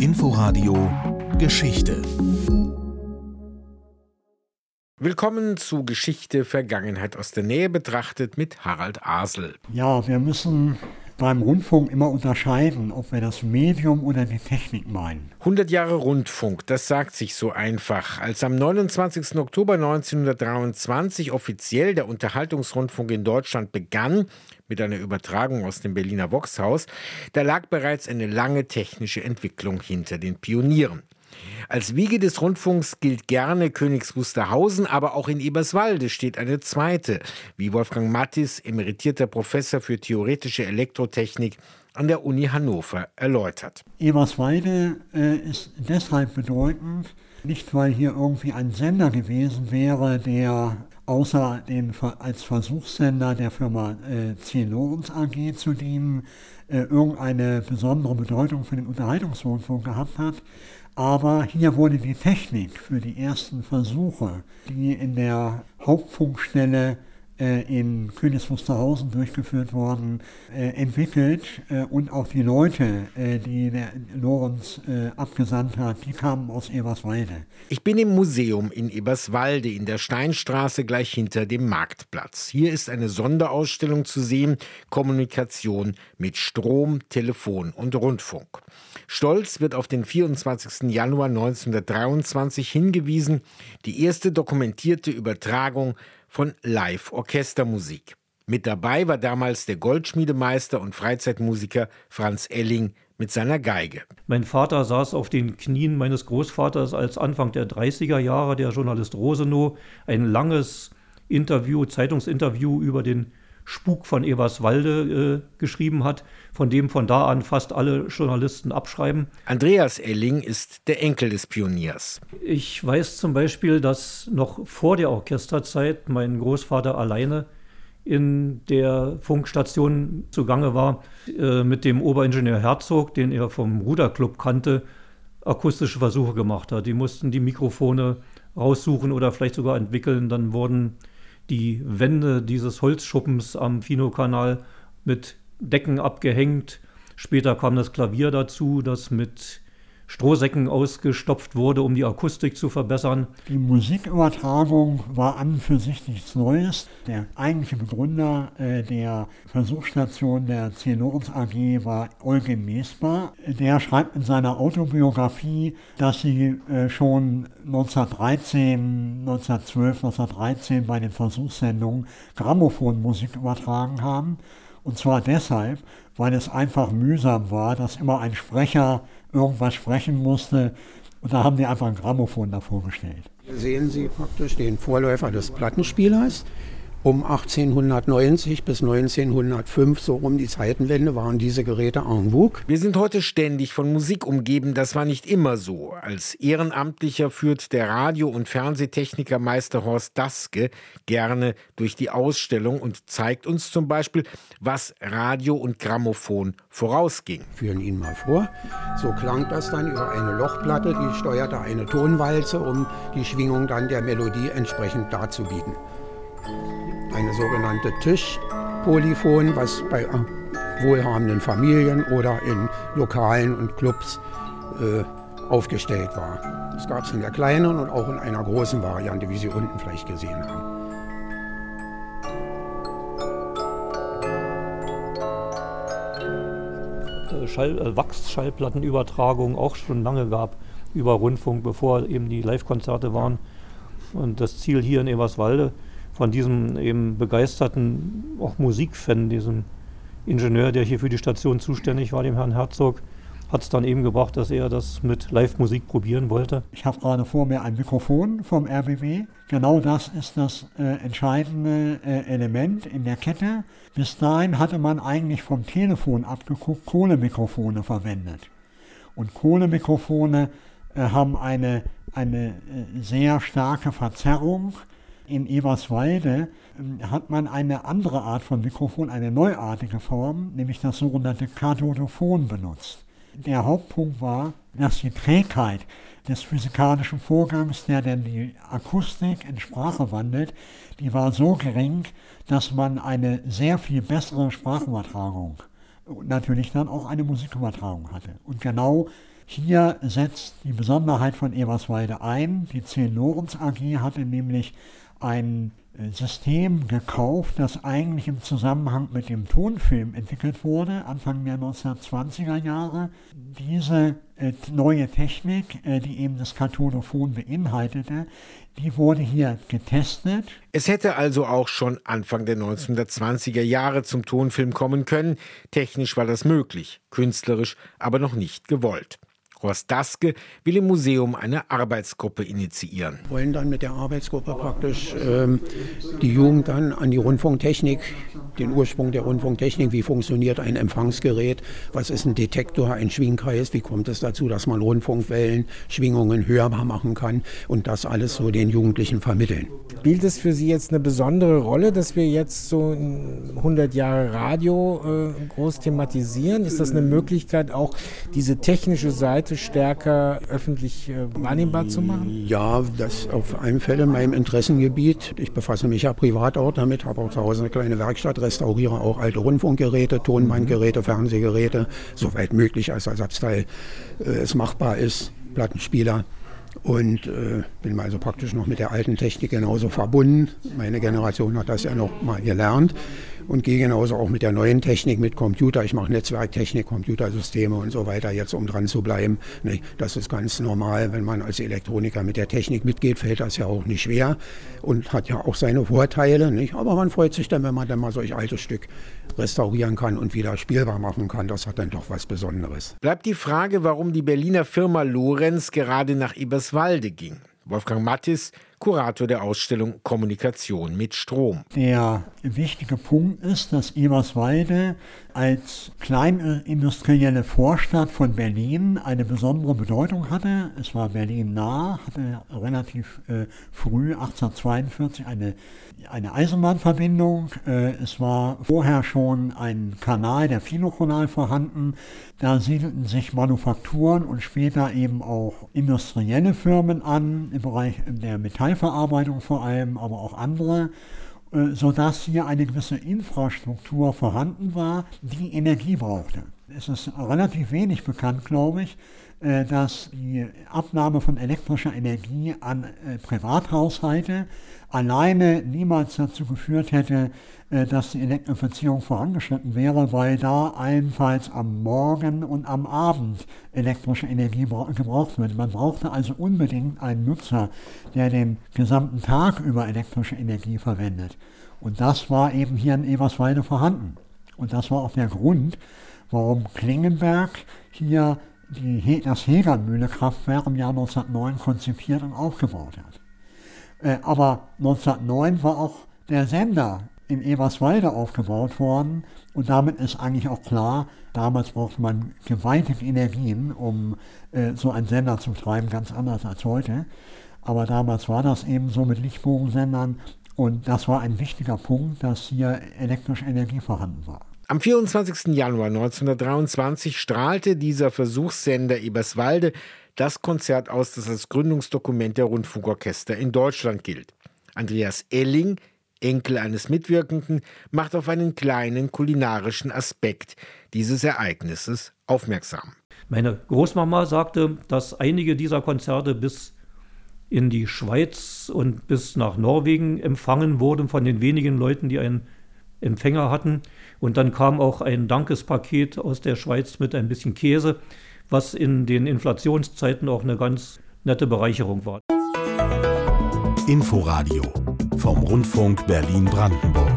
Inforadio Geschichte Willkommen zu Geschichte Vergangenheit aus der Nähe betrachtet mit Harald Asel. Ja, wir müssen beim Rundfunk immer unterscheiden, ob wir das Medium oder die Technik meinen. 100 Jahre Rundfunk, das sagt sich so einfach. Als am 29. Oktober 1923 offiziell der Unterhaltungsrundfunk in Deutschland begann, mit einer Übertragung aus dem Berliner Voxhaus, da lag bereits eine lange technische Entwicklung hinter den Pionieren. Als Wiege des Rundfunks gilt gerne Königs Wusterhausen, aber auch in Eberswalde steht eine zweite, wie Wolfgang Mattis, emeritierter Professor für theoretische Elektrotechnik an der Uni Hannover, erläutert. Eberswalde äh, ist deshalb bedeutend, nicht weil hier irgendwie ein Sender gewesen wäre, der außer den, als Versuchssender der Firma äh. Lorenz AG zu dienen, äh, irgendeine besondere Bedeutung für den Unterhaltungsrundfunk gehabt hat, aber hier wurde die Technik für die ersten Versuche, die in der Hauptfunkstelle in Königs Wusterhausen durchgeführt worden, äh, entwickelt äh, und auch die Leute, äh, die der Lorenz äh, abgesandt hat, die kamen aus Eberswalde. Ich bin im Museum in Eberswalde in der Steinstraße gleich hinter dem Marktplatz. Hier ist eine Sonderausstellung zu sehen, Kommunikation mit Strom, Telefon und Rundfunk. Stolz wird auf den 24. Januar 1923 hingewiesen, die erste dokumentierte Übertragung von Live-Orchestermusik. Mit dabei war damals der Goldschmiedemeister und Freizeitmusiker Franz Elling mit seiner Geige. Mein Vater saß auf den Knien meines Großvaters, als Anfang der 30er Jahre der Journalist Rosenow ein langes Interview, Zeitungsinterview über den Spuk von Eberswalde äh, geschrieben hat, von dem von da an fast alle Journalisten abschreiben. Andreas Elling ist der Enkel des Pioniers. Ich weiß zum Beispiel, dass noch vor der Orchesterzeit mein Großvater alleine in der Funkstation zugange war, äh, mit dem Oberingenieur Herzog, den er vom Ruderclub kannte, akustische Versuche gemacht hat. Die mussten die Mikrofone raussuchen oder vielleicht sogar entwickeln. Dann wurden die Wände dieses Holzschuppens am Fino-Kanal mit Decken abgehängt. Später kam das Klavier dazu, das mit Strohsäcken ausgestopft wurde, um die Akustik zu verbessern. Die Musikübertragung war an und für sich nichts Neues. Der eigentliche Begründer äh, der Versuchsstation der C. Lorenz AG war Eugen Mesmer. Der schreibt in seiner Autobiografie, dass sie äh, schon 1913, 1912, 1913 bei den Versuchssendungen Grammophonmusik übertragen haben. Und zwar deshalb, weil es einfach mühsam war, dass immer ein Sprecher irgendwas sprechen musste. Und da haben die einfach ein Grammophon davor gestellt. Hier sehen Sie praktisch den Vorläufer des Plattenspielers um 1890 bis 1905, so um die Zeitenwende, waren diese Geräte en vogue. Wir sind heute ständig von Musik umgeben. Das war nicht immer so. Als Ehrenamtlicher führt der Radio- und Fernsehtechniker Meister Horst Daske gerne durch die Ausstellung und zeigt uns zum Beispiel, was Radio und Grammophon vorausging. Führen Ihnen mal vor. So klang das dann über eine Lochplatte, die steuerte eine Tonwalze, um die Schwingung dann der Melodie entsprechend darzubieten eine sogenannte Tischpolyphon, was bei wohlhabenden Familien oder in Lokalen und Clubs äh, aufgestellt war. Das gab es in der kleinen und auch in einer großen Variante, wie Sie unten vielleicht gesehen haben. Äh, Schall, äh, Wachsschallplattenübertragung auch schon lange gab über Rundfunk, bevor eben die Live-Konzerte waren. Und das Ziel hier in Eberswalde von diesem eben begeisterten, auch Musikfan, diesem Ingenieur, der hier für die Station zuständig war, dem Herrn Herzog, hat es dann eben gebracht, dass er das mit Live-Musik probieren wollte. Ich habe gerade vor mir ein Mikrofon vom RBW. Genau das ist das äh, entscheidende äh, Element in der Kette. Bis dahin hatte man eigentlich vom Telefon abgeguckt Kohlemikrofone verwendet. Und Kohlemikrofone äh, haben eine, eine äh, sehr starke Verzerrung in Eberswalde ähm, hat man eine andere Art von Mikrofon, eine neuartige Form, nämlich das sogenannte Kathodophon benutzt. Der Hauptpunkt war, dass die Trägheit des physikalischen Vorgangs, der denn die Akustik in Sprache wandelt, die war so gering, dass man eine sehr viel bessere Sprachübertragung und natürlich dann auch eine Musikübertragung hatte. Und genau Hier setzt die Besonderheit von Eberswalde ein. Die 10 Lorenz AG hatte nämlich ein äh, System gekauft, das eigentlich im Zusammenhang mit dem Tonfilm entwickelt wurde, Anfang der 1920er Jahre. Diese äh, neue Technik, äh, die eben das Kathodophon beinhaltete, die wurde hier getestet. Es hätte also auch schon Anfang der 1920er Jahre zum Tonfilm kommen können. Technisch war das möglich, künstlerisch aber noch nicht gewollt. Horst Daske will im Museum eine Arbeitsgruppe initiieren. Wir wollen dann mit der Arbeitsgruppe praktisch ähm, die Jugend dann an die Rundfunktechnik, den Ursprung der Rundfunktechnik, wie funktioniert ein Empfangsgerät, was ist ein Detektor, ein Schwingkreis, wie kommt es dazu, dass man Rundfunkwellen, Schwingungen hörbar machen kann und das alles so den Jugendlichen vermitteln. Spielt es für Sie jetzt eine besondere Rolle, dass wir jetzt so 100 Jahre Radio äh, groß thematisieren? Ist das eine Möglichkeit, auch diese technische Seite Seite stärker öffentlich äh, wahrnehmbar zu machen? Ja, das auf allen Fällen in meinem Interessengebiet. Ich befasse mich ja privat auch damit, habe auch zu Hause eine kleine Werkstatt, restauriere auch alte Rundfunkgeräte, Tonbandgeräte, Fernsehgeräte, soweit möglich als Ersatzteil äh, es machbar ist, Plattenspieler und äh, bin also praktisch noch mit der alten Technik genauso verbunden. Meine Generation hat das ja noch mal gelernt und gehe genauso auch mit der neuen Technik, mit Computer. Ich mache Netzwerktechnik, Computersysteme und so weiter, jetzt um dran zu bleiben. Das ist ganz normal, wenn man als Elektroniker mit der Technik mitgeht, fällt das ja auch nicht schwer und hat ja auch seine Vorteile. Aber man freut sich dann, wenn man dann mal solch altes Stück restaurieren kann und wieder spielbar machen kann. Das hat dann doch was Besonderes. Bleibt die Frage, warum die Berliner Firma Lorenz gerade nach Eberswalde ging. Wolfgang Mattis Kurator der Ausstellung Kommunikation mit Strom. Der wichtige Punkt ist, dass Eberswalde als kleinindustrielle Vorstadt von Berlin eine besondere Bedeutung hatte. Es war Berlin nah, hatte relativ äh, früh, 1842, eine, eine Eisenbahnverbindung. Äh, es war vorher schon ein Kanal, der Filokanal vorhanden. Da siedelten sich Manufakturen und später eben auch industrielle Firmen an, im Bereich der Metallverarbeitung vor allem, aber auch andere. Äh, sodass hier eine gewisse Infrastruktur vorhanden war, die Energie brauchte. Es ist relativ wenig bekannt, glaube ich, äh, dass die Abnahme von elektrischer Energie an äh, Privathaushalte alleine niemals dazu geführt hätte, dass die Elektrifizierung vorangeschritten wäre, weil da allenfalls am Morgen und am Abend elektrische Energie gebraucht wird. Man brauchte also unbedingt einen Nutzer, der den gesamten Tag über elektrische Energie verwendet. Und das war eben hier in Eberswalde vorhanden. Und das war auch der Grund, warum Klingenberg hier die, das Hegernmühle-Kraftwerk im Jahr 1909 konzipiert und aufgebaut hat. Äh, aber 1909 war auch der Sender in Eberswalde aufgebaut worden und damit ist eigentlich auch klar, damals brauchte man gewaltige Energien, um äh, so einen Sender zu treiben, ganz anders als heute. Aber damals war das eben so mit Lichtbogensendern und das war ein wichtiger Punkt, dass hier elektrische Energie vorhanden war. Am 24. Januar 1923 strahlte dieser Versuchssender Eberswalde das Konzert aus, das als Gründungsdokument der Rundfunkorchester in Deutschland gilt. Andreas Elling, Enkel eines Mitwirkenden, macht auf einen kleinen kulinarischen Aspekt dieses Ereignisses aufmerksam. Meine Großmama sagte, dass einige dieser Konzerte bis in die Schweiz und bis nach Norwegen empfangen wurden von den wenigen Leuten, die einen Empfänger hatten. Und dann kam auch ein Dankespaket aus der Schweiz mit ein bisschen Käse, was in den Inflationszeiten auch eine ganz nette Bereicherung war. Inforadio vom Rundfunk Berlin-Brandenburg.